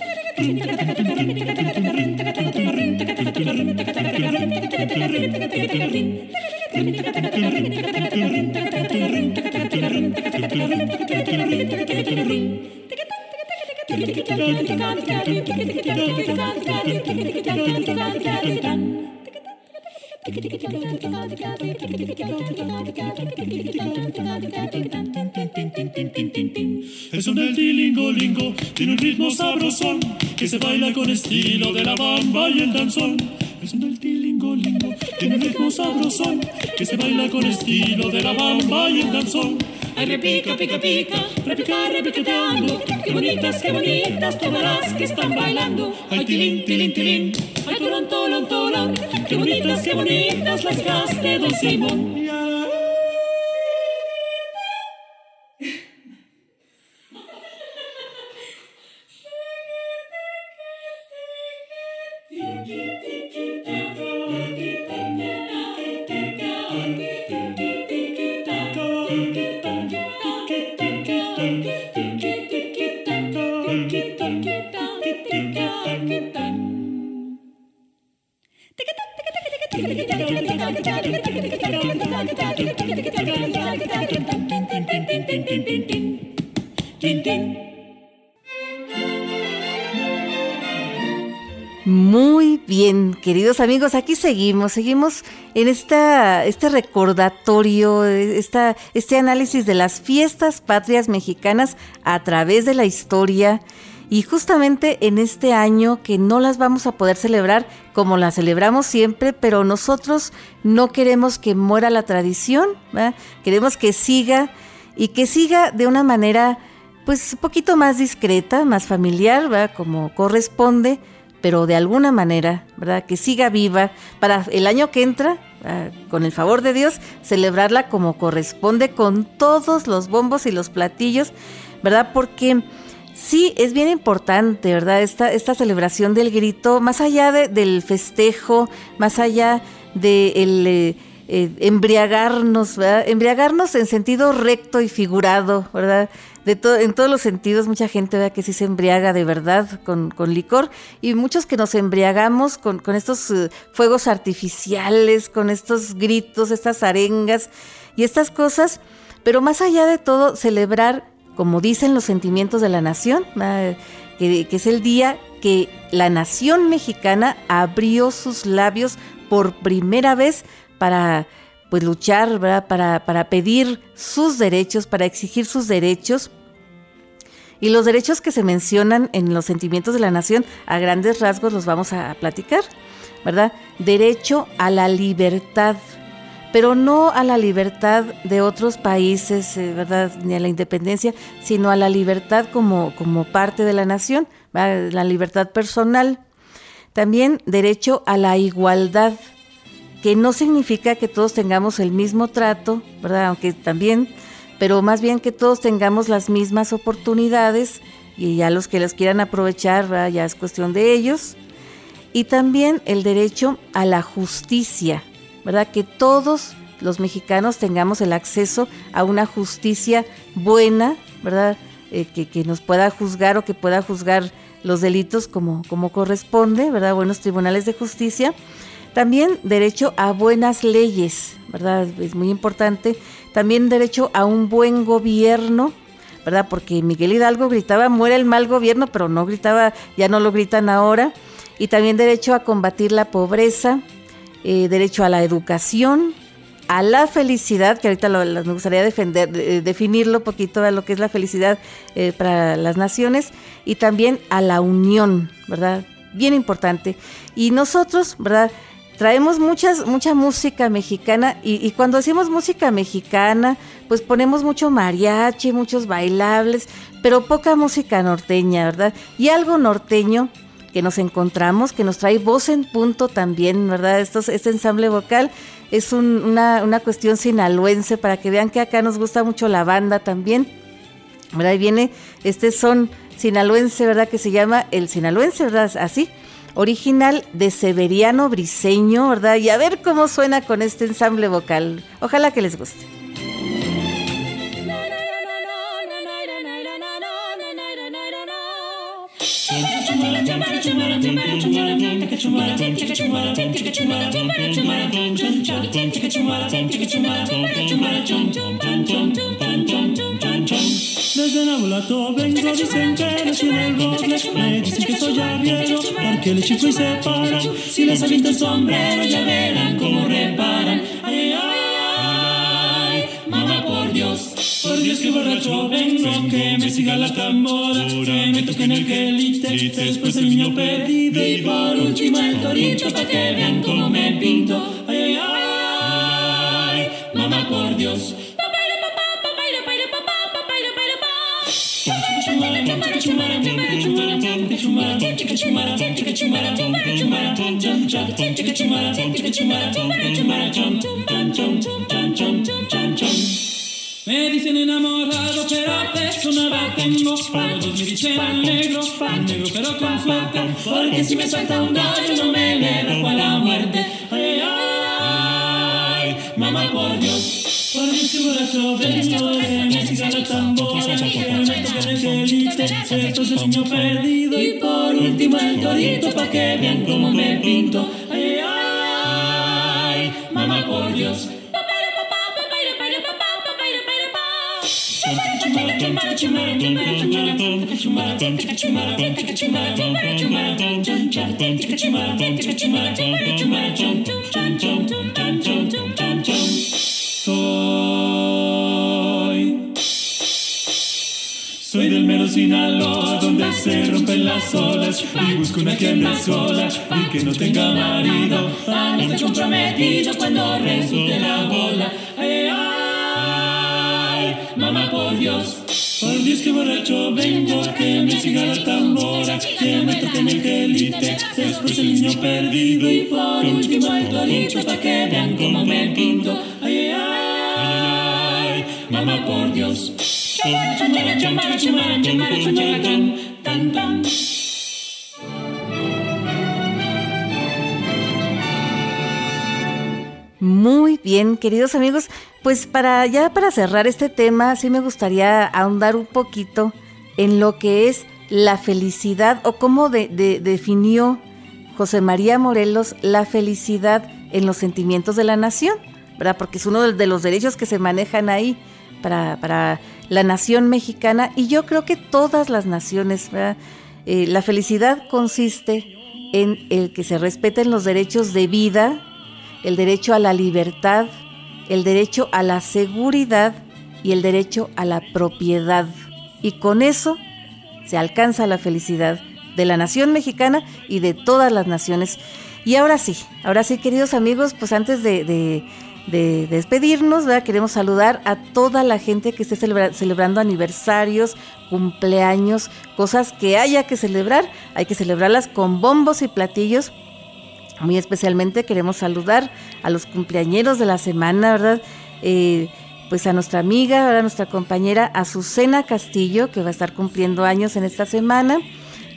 El son del tilingo lingo tiene un ritmo sabrosón que se baila con estilo de la bamba y el danzón. El son del tilingo lingo tiene un ritmo sabrosón que se baila con estilo de la bamba y el danzón. Ay, repica, pica, pica, repica, repiqueteando. Qué bonitas, qué bonitas todas las que están bailando. Ay, tilín, tilín, tilín, Qué bonitas, qué bonitas las de Don Simón. Amigos, aquí seguimos, seguimos en esta, este recordatorio, esta, este análisis de las fiestas patrias mexicanas a través de la historia. Y justamente en este año que no las vamos a poder celebrar como las celebramos siempre, pero nosotros no queremos que muera la tradición, queremos que siga y que siga de una manera pues un poquito más discreta, más familiar, como corresponde pero de alguna manera, ¿verdad? Que siga viva para el año que entra, ah, con el favor de Dios, celebrarla como corresponde con todos los bombos y los platillos, ¿verdad? Porque sí es bien importante, ¿verdad? Esta, esta celebración del grito, más allá de- del festejo, más allá de el, eh, eh, embriagarnos, ¿verdad? Embriagarnos en sentido recto y figurado, ¿verdad? De en todos los sentidos, mucha gente ¿verdad? que sí se embriaga de verdad con, con licor y muchos que nos embriagamos con, con estos eh, fuegos artificiales, con estos gritos, estas arengas y estas cosas, pero más allá de todo, celebrar, como dicen los sentimientos de la nación, que, que es el día que la nación mexicana abrió sus labios por primera vez para pues luchar. Para, para pedir sus derechos, para exigir sus derechos. Y los derechos que se mencionan en los sentimientos de la nación, a grandes rasgos los vamos a platicar, ¿verdad? Derecho a la libertad, pero no a la libertad de otros países, eh, ¿verdad? Ni a la independencia, sino a la libertad como, como parte de la nación, la libertad personal. También derecho a la igualdad, que no significa que todos tengamos el mismo trato, ¿verdad? Aunque también, pero más bien que todos tengamos las mismas oportunidades y ya los que las quieran aprovechar, ya es cuestión de ellos. Y también el derecho a la justicia, ¿verdad? Que todos los mexicanos tengamos el acceso a una justicia buena, ¿verdad? Eh, que, que nos pueda juzgar o que pueda juzgar los delitos como, como corresponde, ¿verdad? Buenos tribunales de justicia. También derecho a buenas leyes, ¿verdad? Es muy importante. También derecho a un buen gobierno, ¿verdad? Porque Miguel Hidalgo gritaba, muere el mal gobierno, pero no gritaba, ya no lo gritan ahora. Y también derecho a combatir la pobreza, eh, derecho a la educación, a la felicidad, que ahorita me gustaría defender, eh, definirlo un poquito a lo que es la felicidad eh, para las naciones, y también a la unión, ¿verdad? Bien importante. Y nosotros, ¿verdad? Traemos muchas, mucha música mexicana y, y, cuando decimos música mexicana, pues ponemos mucho mariachi, muchos bailables, pero poca música norteña, ¿verdad? Y algo norteño que nos encontramos, que nos trae voz en punto también, ¿verdad? Estos, este ensamble vocal es un, una, una cuestión sinaloense para que vean que acá nos gusta mucho la banda también, ¿verdad? Y viene este son sinaloense, ¿verdad? Que se llama el sinaloense, ¿verdad? Así original de Severiano Briseño, ¿verdad? Y a ver cómo suena con este ensamble vocal. Ojalá que les guste. Desde Nabolato vengo, dicen que nací en el roble Me dicen que soy arriero, porque le chico y se paran Si les aviento el sombrero ya verán cómo reparan Ay, ay, ay, Por Dios que borracho vengo, que me siga la tambora Que me toquen el quelite, después el niño perdido Y por último el torito, pa' que vean cómo me pinto Ay, ay, ay, mamá por Dios Me dicen enamorado, pero peso nada tengo. Todos me dicen negro, negro pero con suerte. Porque si me salta un gallo no me le rajo a la muerte. Ay, ay, mamá por Dios. Por que borracho vengo, me siga la tambora, que me toque el gelite, esto es niño perdido. Y por último el torito, pa' que vean cómo me pinto. Ay, ay, mamá por Dios. Soy. Soy del mero Sinaloa, donde se rompen las olas Y busco una que ande sola y que no tenga marido. A no comprometido cuando resulte la bola. Ay, mamá por Dios por Dios que borracho vengo, que me siga la tambora, que me toque el quelite, después el niño perdido y por último el torito pa' que vean cómo me pinto. Ay, ay, ay, mamá por Dios. Muy bien, queridos amigos, pues para ya para cerrar este tema, sí me gustaría ahondar un poquito en lo que es la felicidad o cómo de, de, definió José María Morelos la felicidad en los sentimientos de la nación, ¿verdad? Porque es uno de los derechos que se manejan ahí para, para la nación mexicana y yo creo que todas las naciones, eh, la felicidad consiste en el que se respeten los derechos de vida, el derecho a la libertad, el derecho a la seguridad y el derecho a la propiedad. Y con eso se alcanza la felicidad de la nación mexicana y de todas las naciones. Y ahora sí, ahora sí, queridos amigos, pues antes de, de, de despedirnos, queremos saludar a toda la gente que esté celebra celebrando aniversarios, cumpleaños, cosas que haya que celebrar, hay que celebrarlas con bombos y platillos muy especialmente queremos saludar a los cumpleañeros de la semana, ¿verdad? Eh, pues a nuestra amiga, a nuestra compañera Azucena Castillo, que va a estar cumpliendo años en esta semana.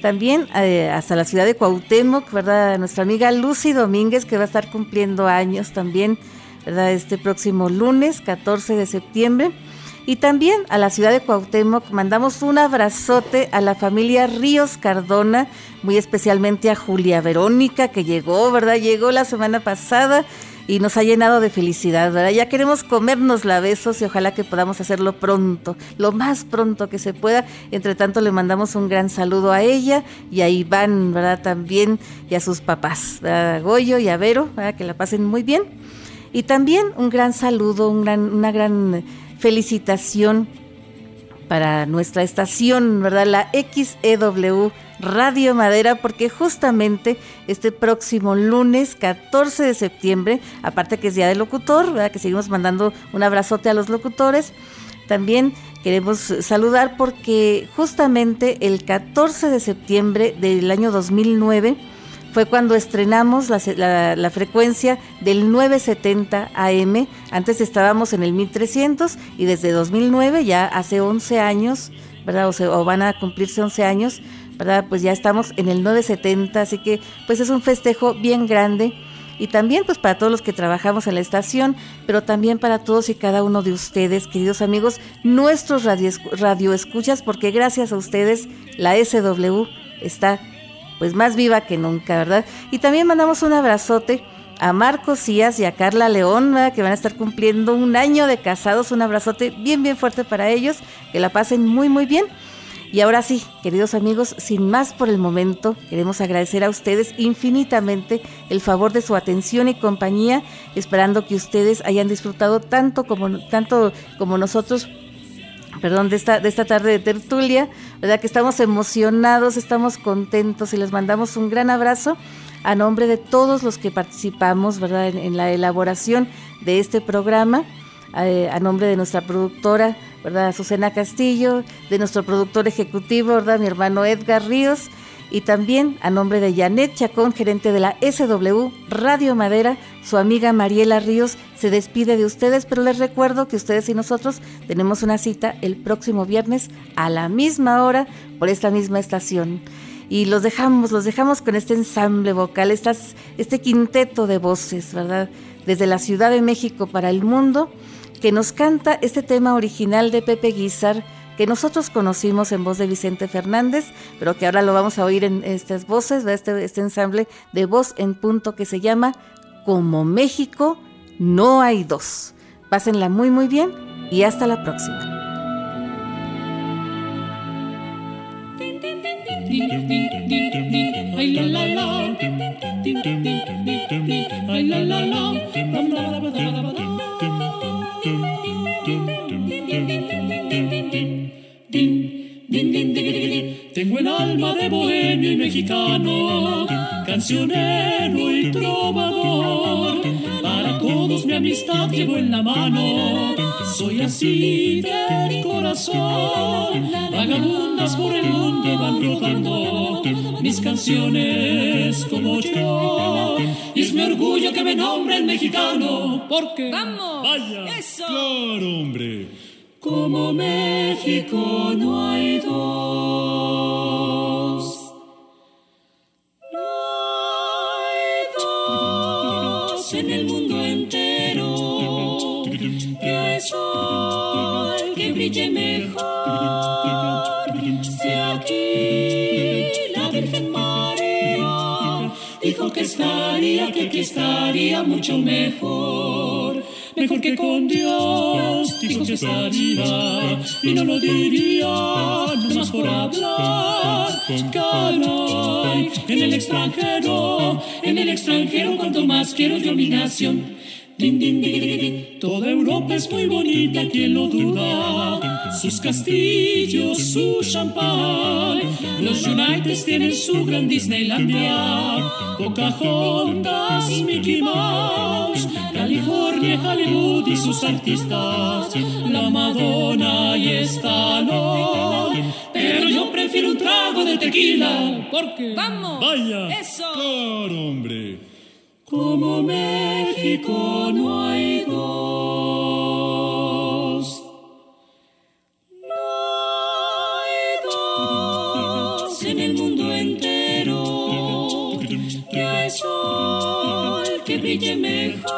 También eh, hasta la ciudad de Cuauhtémoc, ¿verdad? Nuestra amiga Lucy Domínguez, que va a estar cumpliendo años también, ¿verdad? Este próximo lunes, 14 de septiembre. Y también a la ciudad de Cuauhtémoc mandamos un abrazote a la familia Ríos Cardona, muy especialmente a Julia Verónica, que llegó, ¿verdad? Llegó la semana pasada y nos ha llenado de felicidad, ¿verdad? Ya queremos comernos la besos y ojalá que podamos hacerlo pronto, lo más pronto que se pueda. Entre tanto, le mandamos un gran saludo a ella y a Iván, ¿verdad? También y a sus papás, a Goyo y a Vero, ¿verdad? Que la pasen muy bien. Y también un gran saludo, un gran, una gran felicitación para nuestra estación, ¿verdad? La XEW Radio Madera porque justamente este próximo lunes 14 de septiembre, aparte que es Día del Locutor, ¿verdad? que seguimos mandando un abrazote a los locutores, también queremos saludar porque justamente el 14 de septiembre del año 2009 fue cuando estrenamos la, frecuencia del 970 AM. Antes estábamos en el 1300 y desde 2009, ya hace 11 años, ¿verdad? O, van a cumplirse 11 años, ¿verdad? Pues ya estamos en el 970, así que pues es un festejo bien grande. Y también pues para todos los que trabajamos en la estación, pero también para todos y cada uno de ustedes, queridos amigos, nuestros radio, radio porque gracias a ustedes la SW está pues más viva que nunca, ¿verdad? Y también mandamos un abrazote a Marcos Cías y a Carla León, ¿verdad? que van a estar cumpliendo un año de casados. Un abrazote bien, bien fuerte para ellos. Que la pasen muy, muy bien. Y ahora sí, queridos amigos, sin más por el momento, queremos agradecer a ustedes infinitamente el favor de su atención y compañía, esperando que ustedes hayan disfrutado tanto como, tanto como nosotros perdón, de esta, de esta tarde de tertulia, ¿verdad? Que estamos emocionados, estamos contentos y les mandamos un gran abrazo a nombre de todos los que participamos, ¿verdad? En, la elaboración de este programa, eh, a nombre de nuestra productora, ¿verdad? Azucena Castillo, de nuestro productor ejecutivo, ¿verdad? Mi hermano Edgar Ríos, y también a nombre de Janet Chacón, gerente de la SW Radio Madera, su amiga Mariela Ríos se despide de ustedes, pero les recuerdo que ustedes y nosotros tenemos una cita el próximo viernes a la misma hora por esta misma estación. Y los dejamos, los dejamos con este ensamble vocal, estas, este quinteto de voces, ¿verdad? Desde la Ciudad de México para el mundo, que nos canta este tema original de Pepe Guizar, que nosotros conocimos en voz de Vicente Fernández, pero que ahora lo vamos a oír en estas voces, este, este ensamble de voz en punto que se llama Como México no hay dos. Pásenla muy muy bien y hasta la próxima. Mexicano, cancionero y trovador. Para todos mi amistad llevo en la mano, soy así de corazón. Vagabundas por el mundo van rodando mis canciones como yo. Y es mi orgullo que me nombren mexicano, porque vamos, vaya, eso, claro, hombre. Como México no hay dos. Mucho mejor mejor que con Dios, dijo que estaría, y no lo diría, no más por hablar. Caray, en el extranjero, en el extranjero, cuanto más quiero yo mi nación. Din, din, din, Toda Europa es muy bonita, quien lo duda. Sus castillos, su champán. Los United tienen su gran Disneylandia. Pocahontas, Mickey Mouse. California, Hollywood y sus artistas. La Madonna y esta no. Pero yo prefiero un trago de tequila. Porque. Vamos. Vaya. Eso. Claro, hombre. Como México no hay dos. No hay dos en el mundo entero. Que hay sol que brille mejor.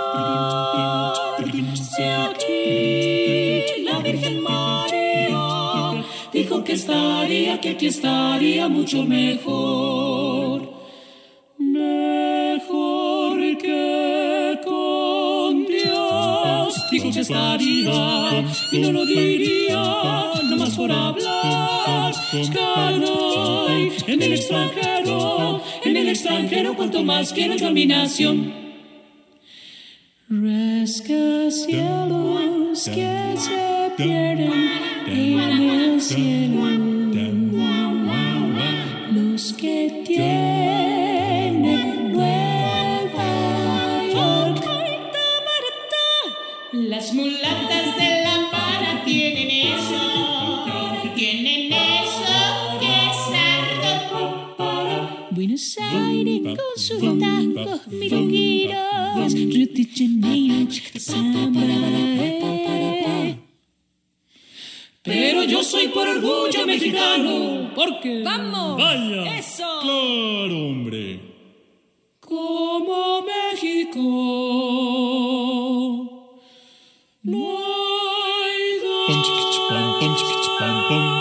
Si aquí la Virgen María dijo que estaría, que aquí estaría mucho mejor. Estaría y no lo diría nomás por hablar. Caray, en el extranjero, en el extranjero, cuanto más quiero yo a mi nación. Rascacielos que se pierden en el cielo. Los que tiene Sus tacos milongueros, Río de Janeiro, samba. Pero yo soy por orgullo mexicano, porque ¡Vamos! Vaya. ¡Eso! Claro, hombre. como México no hay pam,